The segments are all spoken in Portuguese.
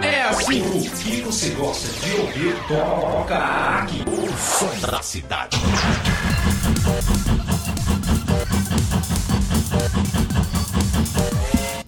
É assim que você gosta de ouvir. Toca aqui. O som da cidade.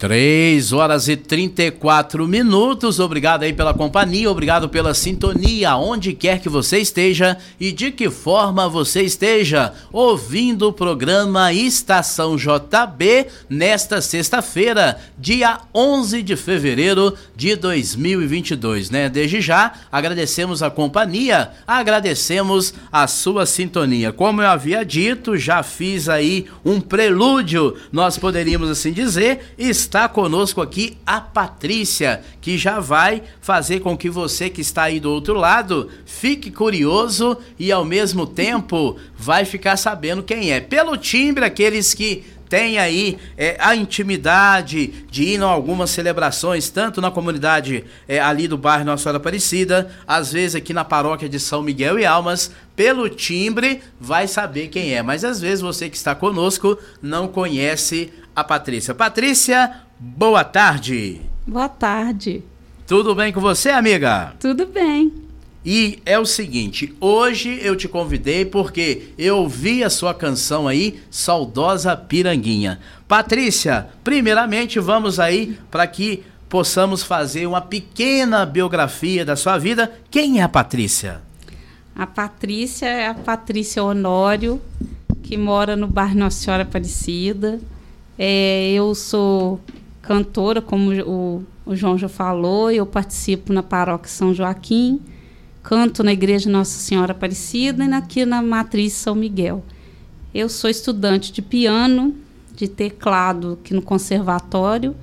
Três horas e 34 minutos. Obrigado aí pela companhia, obrigado pela sintonia, onde quer que você esteja e de que forma você esteja ouvindo o programa Estação JB nesta sexta-feira, dia 11 de fevereiro de 2022, né? Desde já, agradecemos a companhia, agradecemos a sua sintonia. Como eu havia dito, já fiz aí um prelúdio, nós poderíamos assim dizer, conosco aqui a Patrícia, que já vai fazer com que você que está aí do outro lado fique curioso e ao mesmo tempo vai ficar sabendo quem é. Pelo timbre, aqueles que têm aí é, a intimidade de ir em algumas celebrações, tanto na comunidade é, ali do bairro Nossa Senhora Aparecida, às vezes aqui na paróquia de São Miguel e Almas, pelo timbre vai saber quem é. Mas às vezes você que está conosco não conhece a Patrícia. Patrícia, boa tarde. Boa tarde. Tudo bem com você, amiga? Tudo bem. E é o seguinte, hoje eu te convidei porque eu ouvi a sua canção aí, Saudosa Piranguinha. Patrícia, primeiramente vamos aí para que possamos fazer uma pequena biografia da sua vida. Quem é a Patrícia? A Patrícia é a Patrícia Honório, que mora no bairro Nossa Senhora Aparecida. É, eu sou cantora, como o, o, João já falou, eu participo na paróquia São Joaquim, canto na igreja Nossa Senhora Aparecida e aqui na Matriz São Miguel. Eu sou estudante de piano, de teclado aqui no conservatório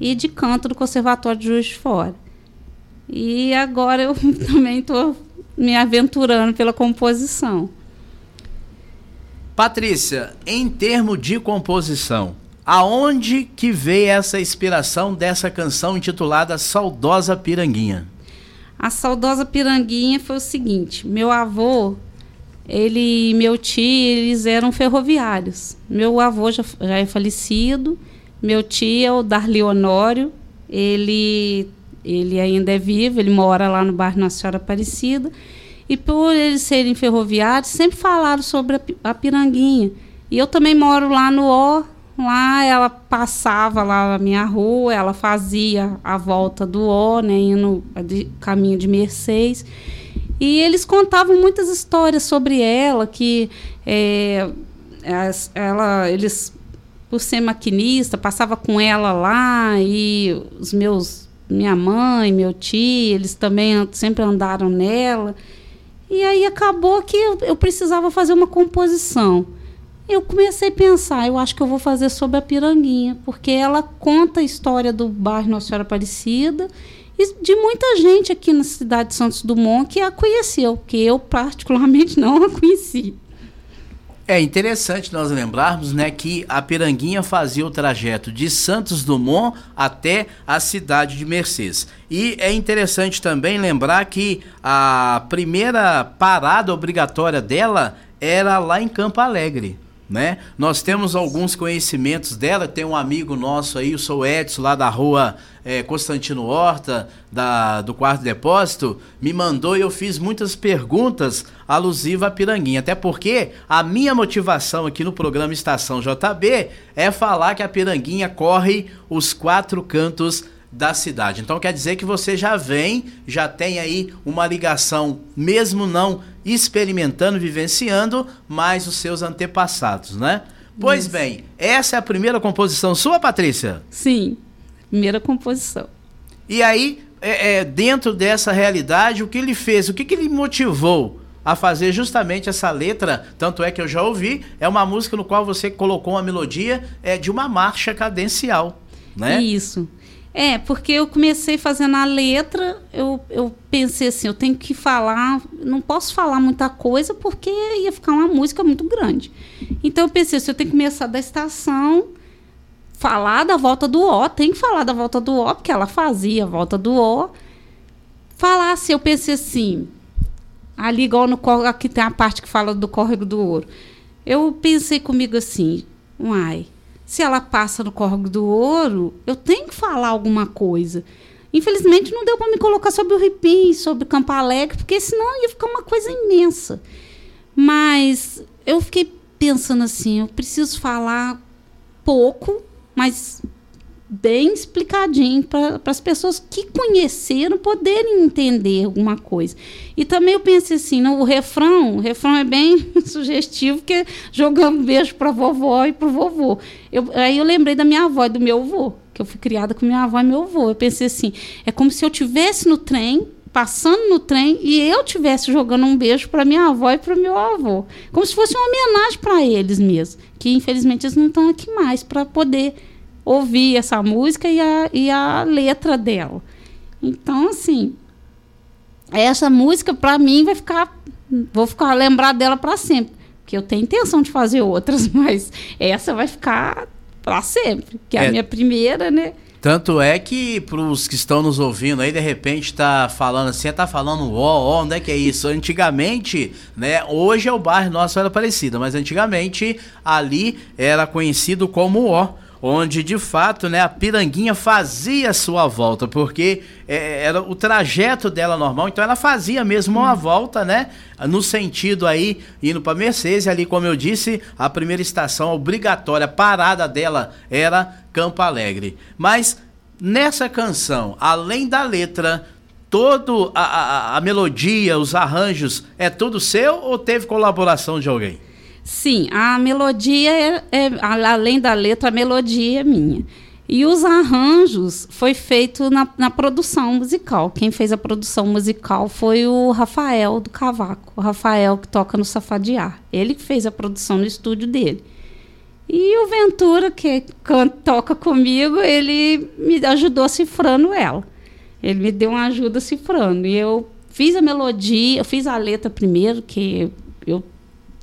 e de canto do Conservatório de Juiz de Fora. E agora eu também estou me aventurando pela composição. Patrícia, em termos de composição, aonde que veio essa inspiração dessa canção intitulada Saudosa Piranguinha? A Saudosa Piranguinha foi o seguinte: meu avô, ele e meu tio, eles eram ferroviários. Meu avô já, já é falecido, meu tio é o Darli Honório, ele, ele ainda é vivo, ele mora lá no bairro Nossa Senhora Aparecida. E por eles serem ferroviários, sempre falaram sobre a, a Piranguinha. E eu também moro lá no O, lá ela passava lá na minha rua, ela fazia a volta do O, né, indo de caminho de Mercedes. E eles contavam muitas histórias sobre ela, que é, ela, eles, por ser maquinista, passava com ela lá e os meus, minha mãe, meu tio, eles também sempre andaram nela. E aí acabou que eu, eu precisava fazer uma composição eu comecei a pensar, eu acho que eu vou fazer sobre a Piranguinha, porque ela conta a história do bairro Nossa Senhora Aparecida e de muita gente aqui na cidade de Santos Dumont que a conheceu, que eu particularmente não a conheci. É interessante nós lembrarmos, né, que a Piranguinha fazia o trajeto de Santos Dumont até a cidade de Mercedes. E é interessante também lembrar que a primeira parada obrigatória dela era lá em Campo Alegre né? Nós temos alguns conhecimentos dela, tem um amigo nosso aí, o sou Edson, lá da rua é, Constantino Horta, da, do quarto depósito, me mandou e eu fiz muitas perguntas alusivas à Piranguinha. Até porque a minha motivação aqui no programa Estação JB é falar que a Piranguinha corre os quatro cantos da cidade. Então quer dizer que você já vem, já tem aí uma ligação, mesmo não experimentando, vivenciando, mais os seus antepassados, né? Pois Isso. bem, essa é a primeira composição sua, Patrícia? Sim, primeira composição. E aí, é, é, dentro dessa realidade, o que ele fez, o que, que ele motivou a fazer justamente essa letra? Tanto é que eu já ouvi, é uma música no qual você colocou uma melodia é, de uma marcha cadencial, né? Isso. É, porque eu comecei fazendo a letra, eu, eu pensei assim, eu tenho que falar, não posso falar muita coisa porque ia ficar uma música muito grande. Então eu pensei, se eu tenho que começar da estação, falar da volta do O, tem que falar da volta do O, porque ela fazia a volta do O. Falar assim, eu pensei assim, ali igual no aqui tem a parte que fala do córrego do ouro. Eu pensei comigo assim, uai, se ela passa no Córrego do Ouro, eu tenho que falar alguma coisa. Infelizmente não deu para me colocar sobre o Ripim, sobre Campo Alegre, porque senão ia ficar uma coisa imensa. Mas eu fiquei pensando assim, eu preciso falar pouco, mas bem explicadinho para as pessoas que conheceram poderem entender alguma coisa. E também eu pensei assim, no, o refrão, o refrão é bem sugestivo, que jogando beijo para vovó e para o vovô. Eu, aí eu lembrei da minha avó e do meu avô, que eu fui criada com minha avó e meu avô. Eu pensei assim, é como se eu tivesse no trem, passando no trem e eu tivesse jogando um beijo para minha avó e para o meu avô, como se fosse uma homenagem para eles mesmo, que infelizmente eles não estão aqui mais para poder ouvir essa música e a, e a letra dela. Então, assim, essa música para mim vai ficar, vou ficar lembrar dela para sempre, porque eu tenho intenção de fazer outras, mas essa vai ficar para sempre, que é, é a minha primeira, né? Tanto é que para os que estão nos ouvindo aí, de repente tá falando assim, tá falando ó, ó, onde é que é isso? Antigamente, né? Hoje é o bairro nosso era parecido, mas antigamente ali era conhecido como ó onde de fato né, a piranguinha fazia sua volta, porque é, era o trajeto dela normal, então ela fazia mesmo uma volta, né? No sentido aí, indo para Mercedes, ali como eu disse, a primeira estação obrigatória, parada dela era Campo Alegre. Mas nessa canção, além da letra, todo a, a, a melodia, os arranjos, é tudo seu ou teve colaboração de alguém? Sim, a melodia é, é, além da letra, a melodia é minha. E os arranjos foi feito na, na, produção musical. Quem fez a produção musical foi o Rafael do Cavaco. O Rafael que toca no Safadiar. Ele que fez a produção no estúdio dele. E o Ventura, que canta, toca comigo, ele me ajudou cifrando ela. Ele me deu uma ajuda cifrando. E eu fiz a melodia, eu fiz a letra primeiro, que eu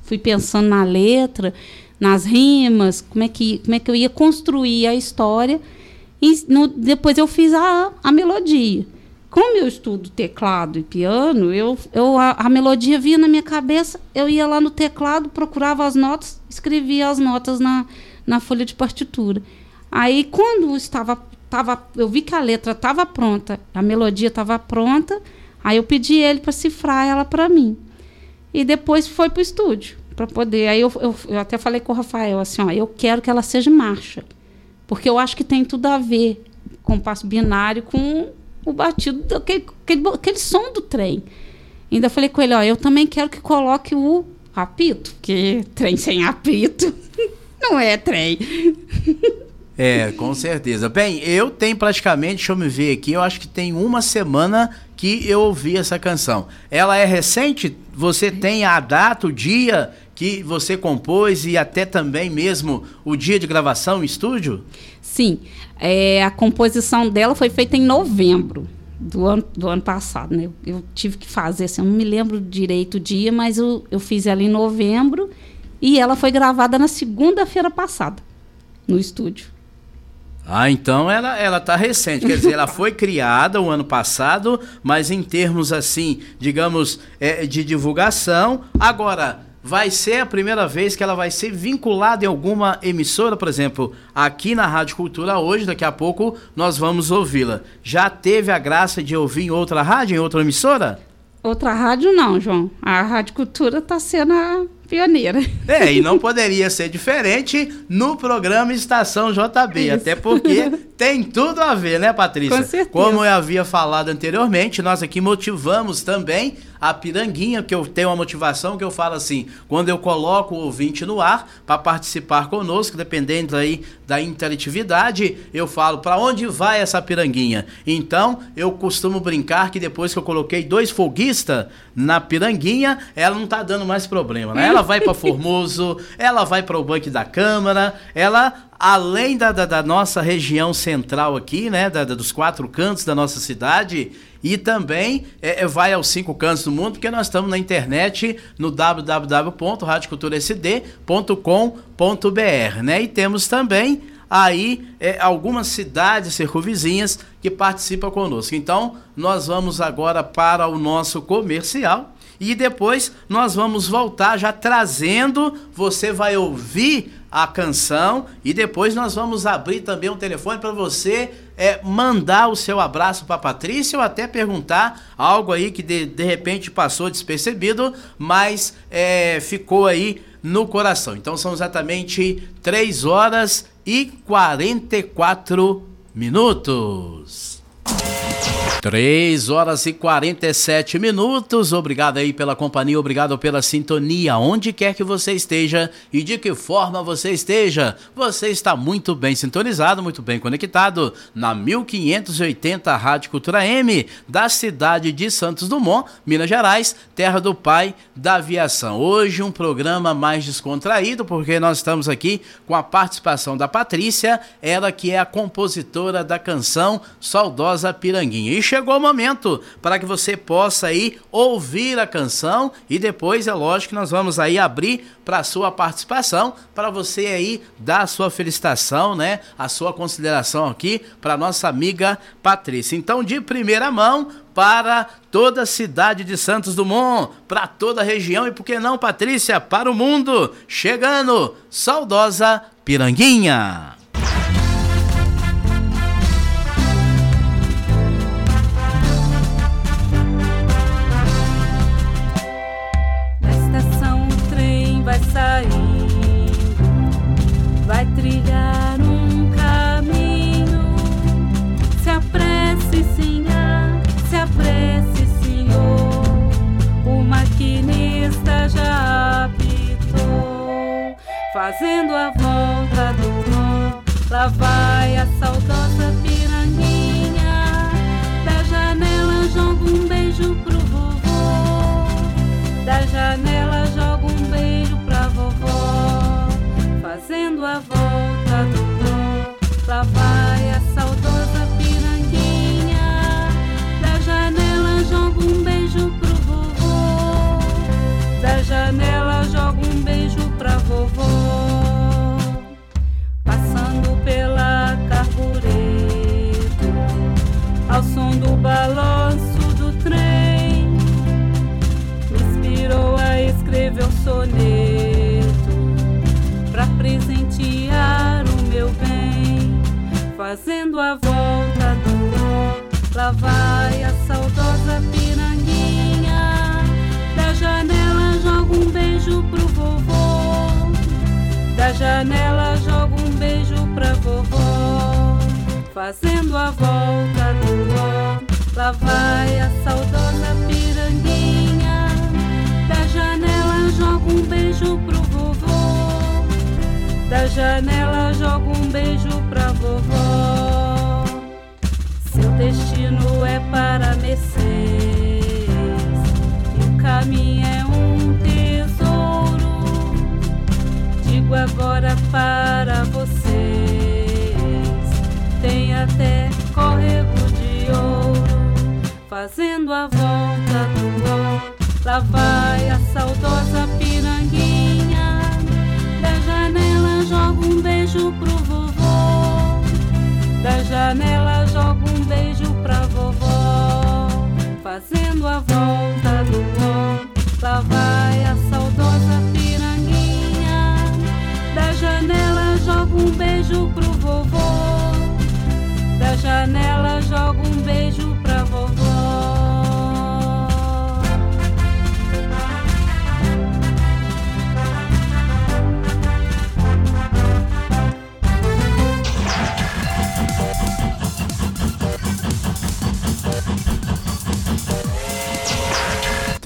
fui pensando na letra, nas rimas, como é que, como é que eu ia construir a história. E no, depois eu fiz a, a melodia. Como eu estudo teclado e piano, eu, eu a, a, melodia vinha na minha cabeça, eu ia lá no teclado, procurava as notas, escrevia as notas na, na folha de partitura. Aí, quando estava, estava, eu vi que a letra estava pronta, a melodia estava pronta, aí eu pedi ele para cifrar ela para mim. E depois foi para o estúdio para poder. Aí eu, eu, eu, até falei com o Rafael assim, ó, eu quero que ela seja marcha, porque eu acho que tem tudo a ver com passo binário, com o batido, daquele, aquele, aquele som do trem. Ainda falei com ele, ó, eu também quero que coloque o apito, porque trem sem apito não é trem. É, com certeza. Bem, eu tenho praticamente, deixa eu me ver aqui, eu acho que tem uma semana que eu ouvi essa canção. Ela é recente? Você tem a data, o dia que você compôs e até também mesmo o dia de gravação estúdio? Sim, é, a composição dela foi feita em novembro do ano, do ano passado, né? Eu, tive que fazer, assim, eu não me lembro direito o dia, mas eu, eu fiz ela em novembro e ela foi gravada na segunda-feira passada, no estúdio. Ah, então ela ela tá recente, quer dizer, ela foi criada o ano passado, mas em termos assim, digamos, é, de divulgação, agora vai ser a primeira vez que ela vai ser vinculada em alguma emissora, por exemplo, aqui na Rádio Cultura hoje, daqui a pouco nós vamos ouvi-la. Já teve a graça de ouvir em outra rádio, em outra emissora? Outra rádio não, João. A Rádio Cultura está sendo a pioneira. É, e não poderia ser diferente no programa Estação JB, Isso. até porque tem tudo a ver, né, Patrícia? Com certeza. Como eu havia falado anteriormente, nós aqui motivamos também a piranguinha, que eu tenho uma motivação que eu falo assim, quando eu coloco o ouvinte no ar para participar conosco, dependendo aí da interatividade, eu falo para onde vai essa piranguinha. Então, eu costumo brincar que depois que eu coloquei dois folguistas na piranguinha, ela não tá dando mais problema, né? Ela vai para Formoso, ela vai para o banco da Câmara, ela além da, da, da, nossa região central aqui, né, da, dos quatro cantos da nossa cidade, e também é, é, vai aos cinco cantos do mundo, porque nós estamos na internet no www.radioculturasd.com.br, né? E temos também aí é, algumas cidades circunvizinhas que participam conosco. Então, nós vamos agora para o nosso comercial e depois nós vamos voltar já trazendo, você vai ouvir a canção e depois nós vamos abrir também um telefone para você é, mandar o seu abraço para Patrícia ou até perguntar algo aí que de, de repente passou despercebido, mas é, ficou aí no coração. Então são exatamente 3 horas e 44 minutos. 3 horas e 47 minutos. Obrigado aí pela companhia, obrigado pela sintonia. Onde quer que você esteja e de que forma você esteja, você está muito bem sintonizado, muito bem conectado na 1580 Rádio Cultura M da cidade de Santos Dumont, Minas Gerais, terra do pai da aviação. Hoje um programa mais descontraído porque nós estamos aqui com a participação da Patrícia, ela que é a compositora da canção Saudosa Piranguinha. Chegou o momento para que você possa aí ouvir a canção e depois é lógico que nós vamos aí abrir para a sua participação, para você aí dar a sua felicitação, né? A sua consideração aqui para nossa amiga Patrícia. Então, de primeira mão, para toda a cidade de Santos Dumont, para toda a região e por que não, Patrícia, para o mundo, chegando, saudosa Piranguinha. Fazendo a volta do nó. Lá vai a saudosa piranguinha, da janela joga um beijo pro vovô, da janela joga um beijo pra vovó, fazendo a volta do nó. Lá vai a saudosa piranguinha, da janela joga um beijo pro vovô da janela jogo um beijo pra vovó. Seu destino é para Mercedes e o caminho é um tesouro. Digo agora para vocês: tem até córrego de ouro, fazendo a volta do ó. Lá vai a saudosa piranguinha janela joga um beijo pro vovô. Da janela joga um beijo pra vovó. Fazendo a volta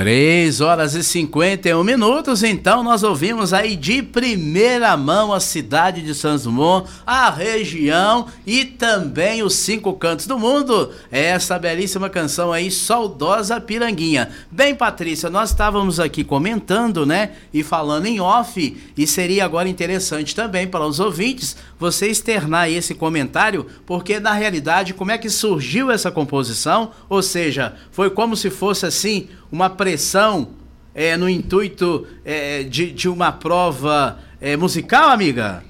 3 horas e 51 minutos, então nós ouvimos aí de primeira mão a cidade de Santos Dumont, a região e também os cinco cantos do mundo. É essa belíssima canção aí, Saudosa Piranguinha. Bem, Patrícia, nós estávamos aqui comentando, né, e falando em off, e seria agora interessante também para os ouvintes você externar esse comentário, porque na realidade, como é que surgiu essa composição? Ou seja, foi como se fosse assim uma pressão é, no intuito é, de, de uma prova é, musical, amiga?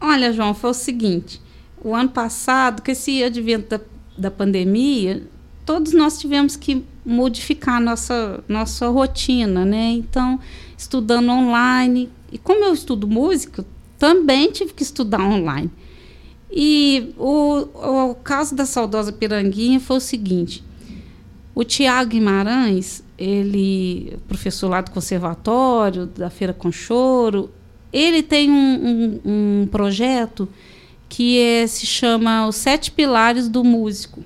Olha, João, foi o seguinte: o ano passado, com esse advento da, da pandemia, todos nós tivemos que modificar nossa nossa rotina, né? Então, estudando online. E como eu estudo música, também tive que estudar online. E o, o, caso da saudosa Piranguinha foi o seguinte: o Tiago Guimarães, ele, professor lá do conservatório, da Feira com Choro, ele tem um, um, um projeto que é, se chama Os Sete Pilares do Músico.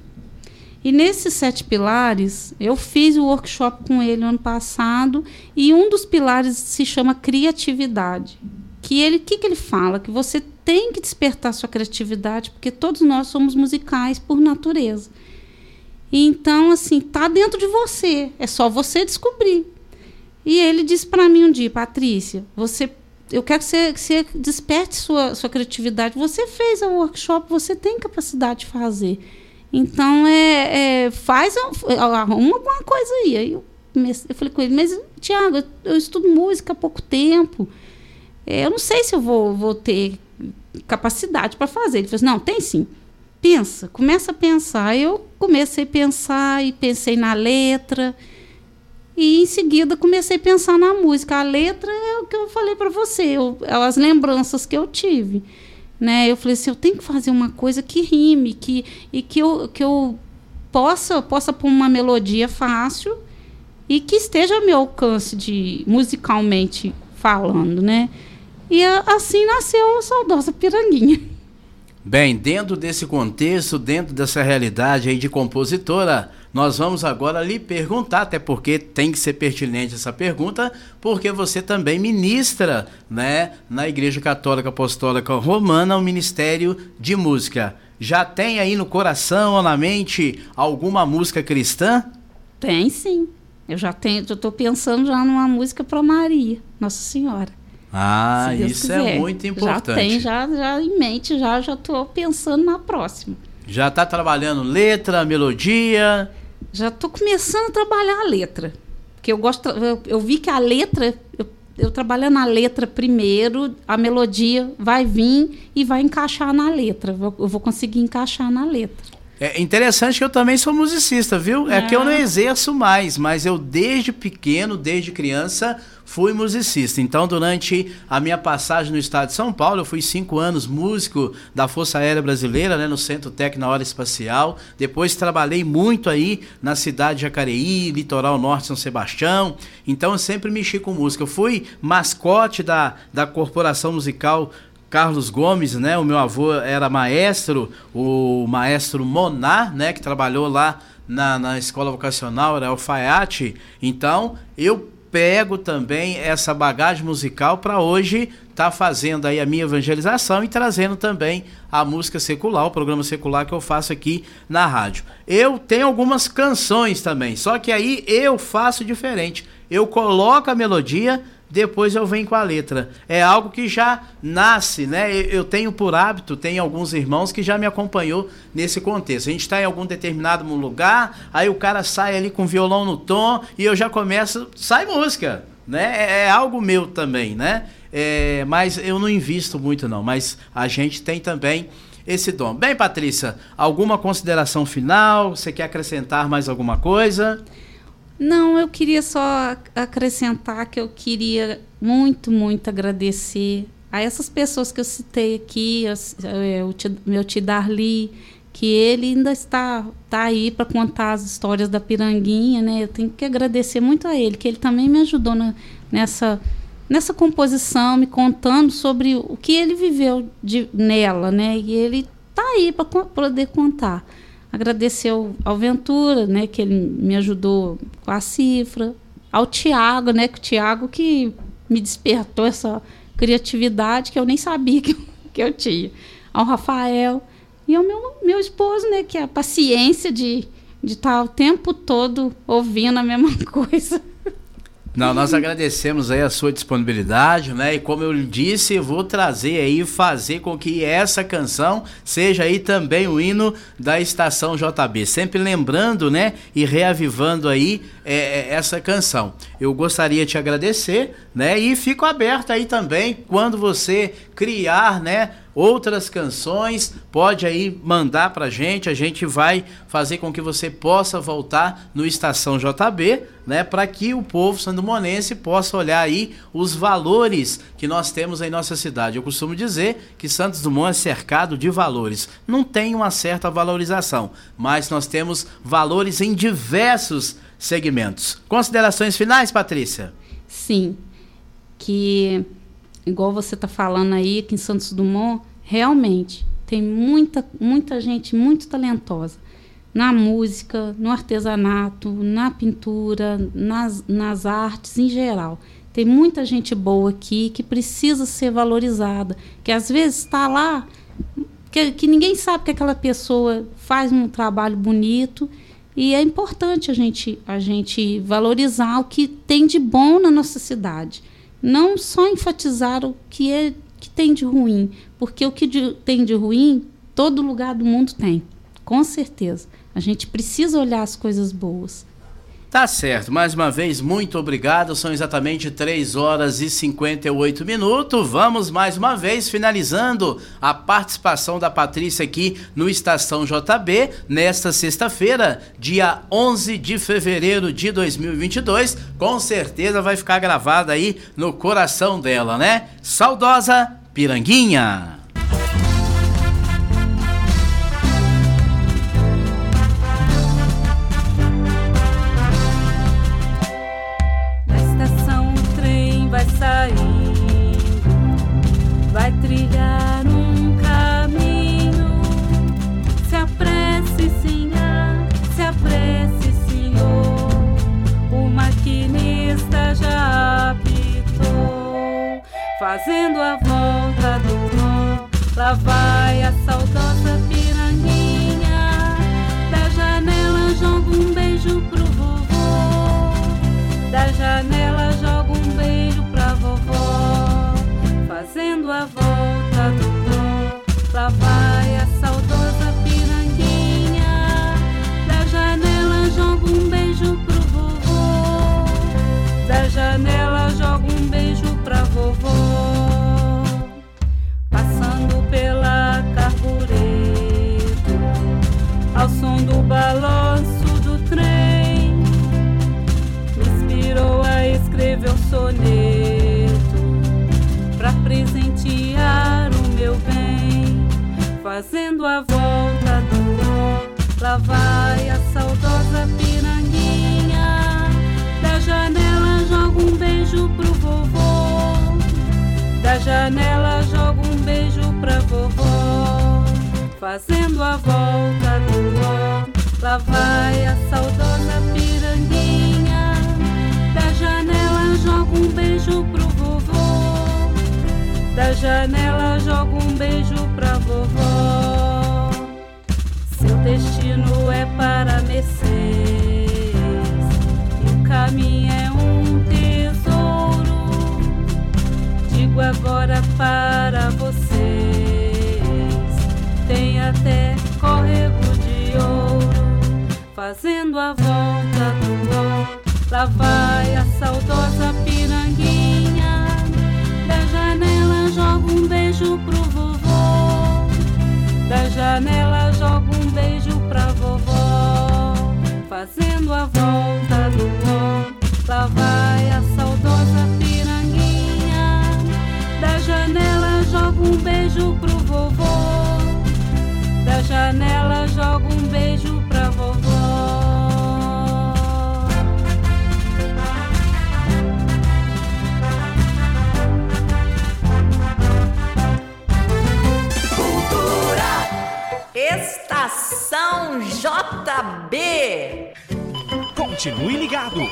E nesses sete pilares, eu fiz o workshop com ele no ano passado, e um dos pilares se chama criatividade. Que ele, que, que ele fala? Que você tem que despertar sua criatividade, porque todos nós somos musicais por natureza. Então, assim, tá dentro de você, é só você descobrir. E ele disse para mim um dia, Patrícia, você eu quero que você, que você desperte sua, sua criatividade. Você fez o workshop, você tem capacidade de fazer. Então, é, é faz, arruma alguma coisa aí. aí eu, eu falei com ele, mas, Tiago, eu, eu estudo música há pouco tempo. Eu não sei se eu vou, vou ter capacidade para fazer. Ele falou assim, não, tem sim. Pensa, começa a pensar. Eu comecei a pensar e pensei na letra. E em seguida comecei a pensar na música. A letra é o que eu falei para você, eu, as lembranças que eu tive. Né? Eu falei assim, eu tenho que fazer uma coisa que rime, que, e que eu, que eu possa, possa pôr uma melodia fácil e que esteja ao meu alcance de musicalmente falando, né? E assim nasceu a saudosa Piranguinha. Bem, dentro desse contexto, dentro dessa realidade aí de compositora, nós vamos agora lhe perguntar, até porque tem que ser pertinente essa pergunta, porque você também ministra, né, na Igreja Católica Apostólica Romana, o Ministério de Música. Já tem aí no coração ou na mente alguma música cristã? Tem sim. Eu já tenho, eu estou pensando já numa música para Maria, Nossa Senhora. Ah, isso é quiser. é muito importante. Já tem, já, já em mente, já já estou pensando na próxima. Já está trabalhando letra, melodia? já estou começando a trabalhar a letra. Porque eu gosto, eu, eu vi que a letra, eu, eu trabalhando a letra primeiro, a melodia vai vir e vai encaixar na letra. Eu vou conseguir encaixar na letra. É interessante que eu também sou musicista, viu? É, é que eu não exerço mais, mas eu desde pequeno, desde criança, fui musicista. Então, durante a minha passagem no estado de São Paulo, eu fui cinco anos músico da Força Aérea Brasileira, né, no Centro Técnico na Hora Espacial. Depois trabalhei muito aí na cidade de Jacareí, litoral norte São Sebastião. Então, eu sempre mexi com música. Eu fui mascote da, da corporação musical Carlos Gomes, né? O meu avô era maestro, o maestro Monar, né? Que trabalhou lá na, na escola vocacional, era alfaiate. Então, eu pego também essa bagagem musical para hoje estar tá fazendo aí a minha evangelização e trazendo também a música secular, o programa secular que eu faço aqui na rádio. Eu tenho algumas canções também, só que aí eu faço diferente. Eu coloco a melodia depois eu venho com a letra. É algo que já nasce, né? Eu tenho por hábito, tem alguns irmãos que já me acompanhou nesse contexto. A gente está em algum determinado lugar, aí o cara sai ali com violão no tom e eu já começo, sai música, né? É, é algo meu também, né? É, mas eu não invisto muito não, mas a gente tem também esse dom. Bem, Patrícia, alguma consideração final? Você quer acrescentar mais alguma coisa? Não, eu queria só acrescentar que eu queria muito, muito agradecer a essas pessoas que eu citei aqui, o meu tio Darli, que ele ainda está, está aí para contar as histórias da Piranguinha, né? Eu tenho que agradecer muito a ele, que ele também me ajudou na, nessa, nessa composição, me contando sobre o que ele viveu de, nela, né? E ele está aí para poder contar agradecer ao, Ventura, né, que ele me ajudou com a cifra, ao Tiago, né, que o Tiago que me despertou essa criatividade que eu nem sabia que, que eu tinha, ao Rafael e ao meu, meu esposo, né, que é a paciência de de estar o tempo todo ouvindo a mesma coisa. Não, nós agradecemos aí a sua disponibilidade, né? E como eu disse, vou trazer aí, fazer com que essa canção seja aí também o hino da estação JB. Sempre lembrando, né? E reavivando aí é, é, essa canção. Eu gostaria de te agradecer, né? E fico aberto aí também quando você criar, né? Outras canções, pode aí mandar pra gente, a gente vai fazer com que você possa voltar no Estação JB, né, para que o povo sandomonense possa olhar aí os valores que nós temos em nossa cidade. Eu costumo dizer que Santos Dumont é cercado de valores. Não tem uma certa valorização, mas nós temos valores em diversos segmentos. Considerações finais, Patrícia? Sim, que igual você está falando aí, aqui em Santos Dumont, realmente tem muita, muita gente muito talentosa na música, no artesanato, na pintura, nas, nas artes em geral. Tem muita gente boa aqui que precisa ser valorizada, que às vezes está lá, que, que ninguém sabe que aquela pessoa faz um trabalho bonito e é importante a gente, a gente valorizar o que tem de bom na nossa cidade não só enfatizar o que é que tem de ruim, porque o que de, tem de ruim todo lugar do mundo tem, com certeza. A gente precisa olhar as coisas boas. Tá certo, mais uma vez, muito obrigado. São exatamente 3 horas e 58 minutos. Vamos mais uma vez finalizando a participação da Patrícia aqui no Estação JB nesta sexta-feira, dia 11 de fevereiro de 2022. Com certeza vai ficar gravada aí no coração dela, né? Saudosa Piranguinha. Nó. Presentear o meu bem, fazendo a volta do nó. Lá vai a saudosa piranguinha. Da janela joga um beijo pro vovô. Da janela joga um beijo pra vovó fazendo a volta do ó. Lá vai a saudosa piranguinha. Da janela joga um beijo pro. Da janela joga um beijo pra vovó. Seu destino é para Mercedes. E o caminho é um tesouro. Digo agora para você tem até córrego de ouro, fazendo a volta do ó. Lá vai a saudosa piranguinha, janela joga um beijo pra vovó, fazendo a volta do ó. Lá vai a saudosa piranguinha, da janela joga um beijo pro vovô da janela joga um beijo pra vovó. JB. Continue ligado.